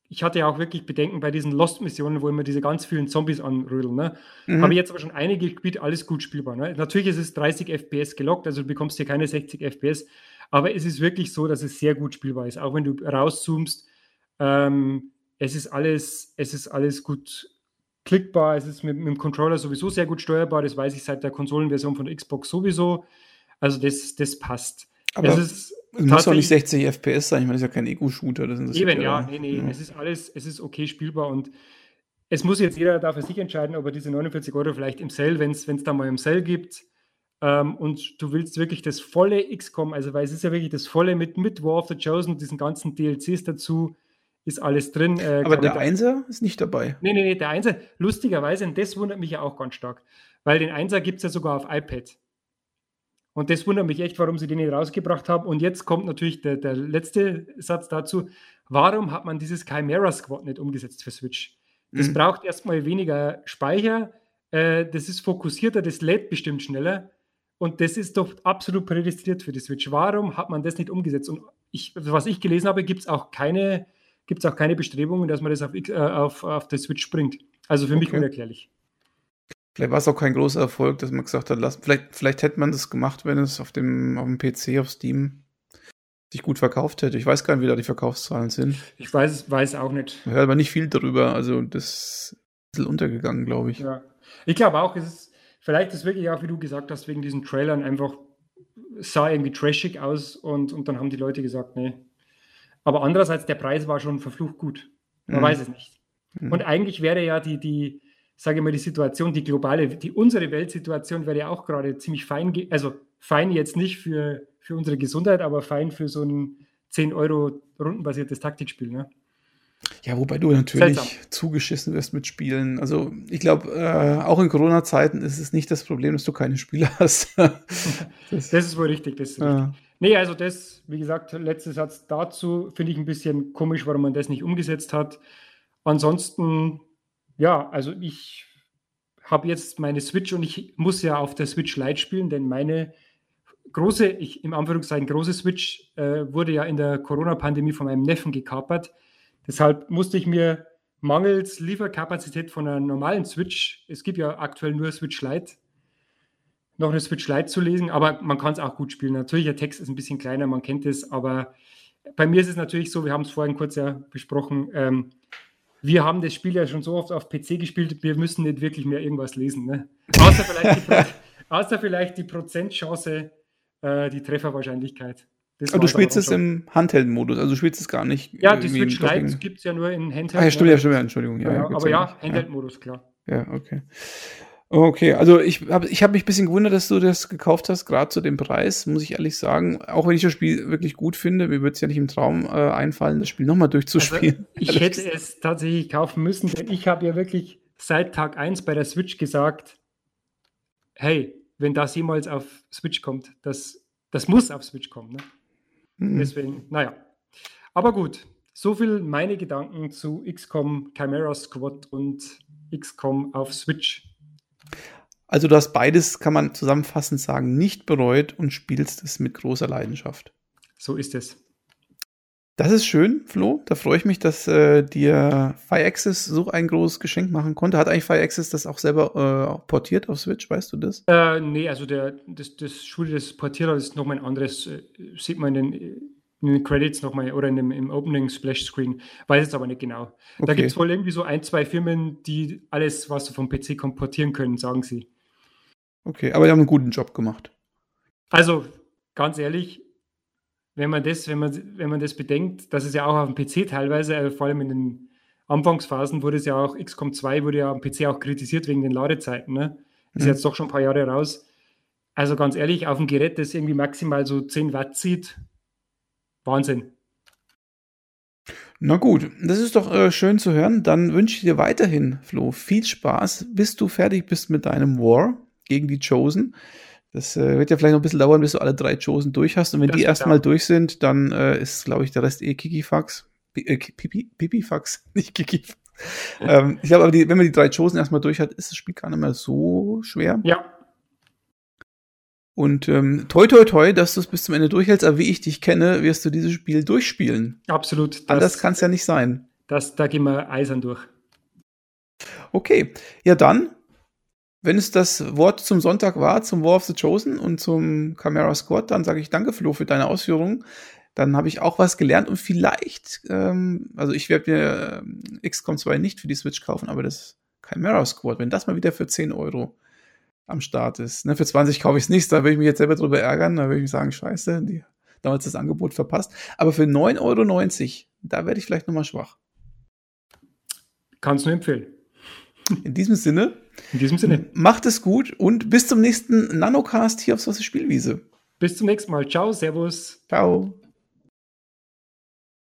Speaker 2: ich hatte ja auch wirklich Bedenken bei diesen Lost-Missionen, wo immer diese ganz vielen Zombies anrödeln. Ne? Mhm. Habe jetzt aber schon einige gespielt, alles gut spielbar. Ne? Natürlich ist es 30 FPS gelockt, also du bekommst hier keine 60 FPS, aber es ist wirklich so, dass es sehr gut spielbar ist. Auch wenn du rauszoomst, ähm, es ist alles, es ist alles gut klickbar, es ist mit, mit, dem Controller sowieso sehr gut steuerbar, das weiß ich seit der Konsolenversion von Xbox sowieso. Also das, das passt.
Speaker 1: Aber es ist es muss auch nicht 60 FPS sein, ich meine, das ist ja kein Ego-Shooter.
Speaker 2: Eben, ja, nee, nee, ja. es ist alles, es ist okay spielbar und es muss jetzt jeder da für sich entscheiden, ob er diese 49 Euro vielleicht im Sale, wenn es da mal im Sale gibt ähm, und du willst wirklich das volle XCOM, also weil es ist ja wirklich das volle mit, mit War of the Chosen, diesen ganzen DLCs dazu, ist alles drin.
Speaker 1: Äh, Aber der Einser ist nicht dabei.
Speaker 2: Nee, nee, nee, der Einser, lustigerweise, und das wundert mich ja auch ganz stark, weil den Einser gibt es ja sogar auf iPad. Und das wundert mich echt, warum sie den nicht rausgebracht haben. Und jetzt kommt natürlich der, der letzte Satz dazu. Warum hat man dieses Chimera Squad nicht umgesetzt für Switch? Das mhm. braucht erstmal weniger Speicher, äh, das ist fokussierter, das lädt bestimmt schneller. Und das ist doch absolut prädestiniert für die Switch. Warum hat man das nicht umgesetzt? Und ich, was ich gelesen habe, gibt es auch keine, gibt's auch keine Bestrebungen, dass man das auf, äh, auf, auf der Switch bringt. Also für okay. mich unerklärlich.
Speaker 1: Vielleicht war es auch kein großer Erfolg, dass man gesagt hat, lass, vielleicht, vielleicht hätte man das gemacht, wenn es auf dem, auf dem PC, auf Steam sich gut verkauft hätte. Ich weiß gar nicht, wie da die Verkaufszahlen sind.
Speaker 2: Ich weiß weiß auch nicht.
Speaker 1: Man hört aber nicht viel darüber. Also das ist ein bisschen untergegangen, glaube ich.
Speaker 2: Ja. Ich glaube auch, es ist, vielleicht ist es wirklich auch, wie du gesagt hast, wegen diesen Trailern einfach sah irgendwie trashig aus und, und dann haben die Leute gesagt, nee. Aber andererseits, der Preis war schon verflucht gut. Man mhm. weiß es nicht. Mhm. Und eigentlich wäre ja die, die, sage ich mal, die Situation, die globale, die unsere Weltsituation wäre ja auch gerade ziemlich fein, also fein jetzt nicht für, für unsere Gesundheit, aber fein für so ein 10 Euro rundenbasiertes Taktikspiel. Ne?
Speaker 1: Ja, wobei du natürlich Seltsam. zugeschissen wirst mit Spielen. Also ich glaube, äh, auch in Corona-Zeiten ist es nicht das Problem, dass du keine Spiele hast.
Speaker 2: das, das, ist wohl richtig. Das ist ja. richtig. Nee, also das, wie gesagt, letzter Satz dazu finde ich ein bisschen komisch, warum man das nicht umgesetzt hat. Ansonsten, ja, also ich habe jetzt meine Switch und ich muss ja auf der Switch Lite spielen, denn meine große, ich, im Anführungszeichen große Switch äh, wurde ja in der Corona-Pandemie von meinem Neffen gekapert. Deshalb musste ich mir mangels Lieferkapazität von einer normalen Switch, es gibt ja aktuell nur Switch Lite, noch eine Switch Lite zu lesen, aber man kann es auch gut spielen. Natürlich, der Text ist ein bisschen kleiner, man kennt es, aber bei mir ist es natürlich so, wir haben es vorhin kurz ja besprochen, ähm, wir haben das Spiel ja schon so oft auf PC gespielt, wir müssen nicht wirklich mehr irgendwas lesen. Ne? Außer, vielleicht die, außer vielleicht die Prozentchance, äh, die Trefferwahrscheinlichkeit.
Speaker 1: Aber du spielst es im Handheld-Modus, also du spielst es gar nicht.
Speaker 2: Ja, die Switch Lite gibt es ja nur in Handheld.
Speaker 1: Ah, ja, stimmt, ja, stimmt, ja, Entschuldigung. Ja,
Speaker 2: ja, aber ja, Handheld-Modus, klar.
Speaker 1: Ja, okay. Okay, also ich habe ich hab mich ein bisschen gewundert, dass du das gekauft hast, gerade zu dem Preis, muss ich ehrlich sagen. Auch wenn ich das Spiel wirklich gut finde, mir würde es ja nicht im Traum äh, einfallen, das Spiel nochmal durchzuspielen.
Speaker 2: Also ich hätte es tatsächlich kaufen müssen, denn ich habe ja wirklich seit Tag 1 bei der Switch gesagt, hey, wenn das jemals auf Switch kommt, das, das muss auf Switch kommen. Ne? Mhm. Deswegen, naja. Aber gut, so viel meine Gedanken zu XCOM Chimera Squad und XCOM auf Switch.
Speaker 1: Also du hast beides, kann man zusammenfassend sagen, nicht bereut und spielst es mit großer Leidenschaft.
Speaker 2: So ist es.
Speaker 1: Das ist schön, Flo. Da freue ich mich, dass äh, dir FireAccess so ein großes Geschenk machen konnte. Hat eigentlich FireAccess das auch selber äh, portiert auf Switch, weißt du das?
Speaker 2: Äh, nee, also der, das, das Schule des Portierers ist nochmal ein anderes, äh, sieht man in den, in den Credits nochmal oder in dem, im Opening Splash Screen. Weiß jetzt aber nicht genau. Okay. Da gibt es wohl irgendwie so ein, zwei Firmen, die alles, was vom PC kommt, portieren können, sagen sie.
Speaker 1: Okay, aber die haben einen guten Job gemacht.
Speaker 2: Also, ganz ehrlich, wenn man das, wenn man, wenn man das bedenkt, dass es ja auch auf dem PC teilweise, äh, vor allem in den Anfangsphasen, wurde es ja auch, XCOM 2 wurde ja am PC auch kritisiert wegen den Ladezeiten. Ne? Ist mhm. jetzt doch schon ein paar Jahre raus. Also ganz ehrlich, auf dem Gerät, das irgendwie maximal so 10 Watt zieht, Wahnsinn.
Speaker 1: Na gut, das ist doch äh, schön zu hören. Dann wünsche ich dir weiterhin, Flo, viel Spaß, bis du fertig bist mit deinem War gegen die Chosen. Das äh, wird ja vielleicht noch ein bisschen dauern, bis du alle drei Chosen durch hast. Und wenn das die erstmal durch sind, dann äh, ist, glaube ich, der Rest eh Kikifax. Äh, Pipi, Pipifax, nicht Kikifax. ähm, ich glaube aber, die, wenn man die drei Chosen erstmal durch hat, ist das Spiel gar nicht mehr so schwer.
Speaker 2: Ja.
Speaker 1: Und ähm, toi toi toi, dass du es bis zum Ende durchhältst, aber wie ich dich kenne, wirst du dieses Spiel durchspielen.
Speaker 2: Absolut.
Speaker 1: Das, Anders kann es ja nicht sein.
Speaker 2: Das, da gehen wir eisern durch.
Speaker 1: Okay, ja dann wenn es das Wort zum Sonntag war, zum War of the Chosen und zum Chimera Squad, dann sage ich danke, Flo, für deine Ausführungen. Dann habe ich auch was gelernt und vielleicht, ähm, also ich werde mir äh, XCOM 2 nicht für die Switch kaufen, aber das Chimera Squad, wenn das mal wieder für 10 Euro am Start ist. Ne, für 20 kaufe ich es nicht, da würde ich mich jetzt selber drüber ärgern, da würde ich mich sagen, scheiße, die damals das Angebot verpasst. Aber für 9,90 Euro, da werde ich vielleicht nochmal schwach.
Speaker 2: Kannst du empfehlen.
Speaker 1: In diesem Sinne.
Speaker 2: In diesem Sinne.
Speaker 1: Macht es gut und bis zum nächsten Nanocast hier auf Sosse Spielwiese.
Speaker 2: Bis zum nächsten Mal. Ciao, Servus.
Speaker 1: Ciao.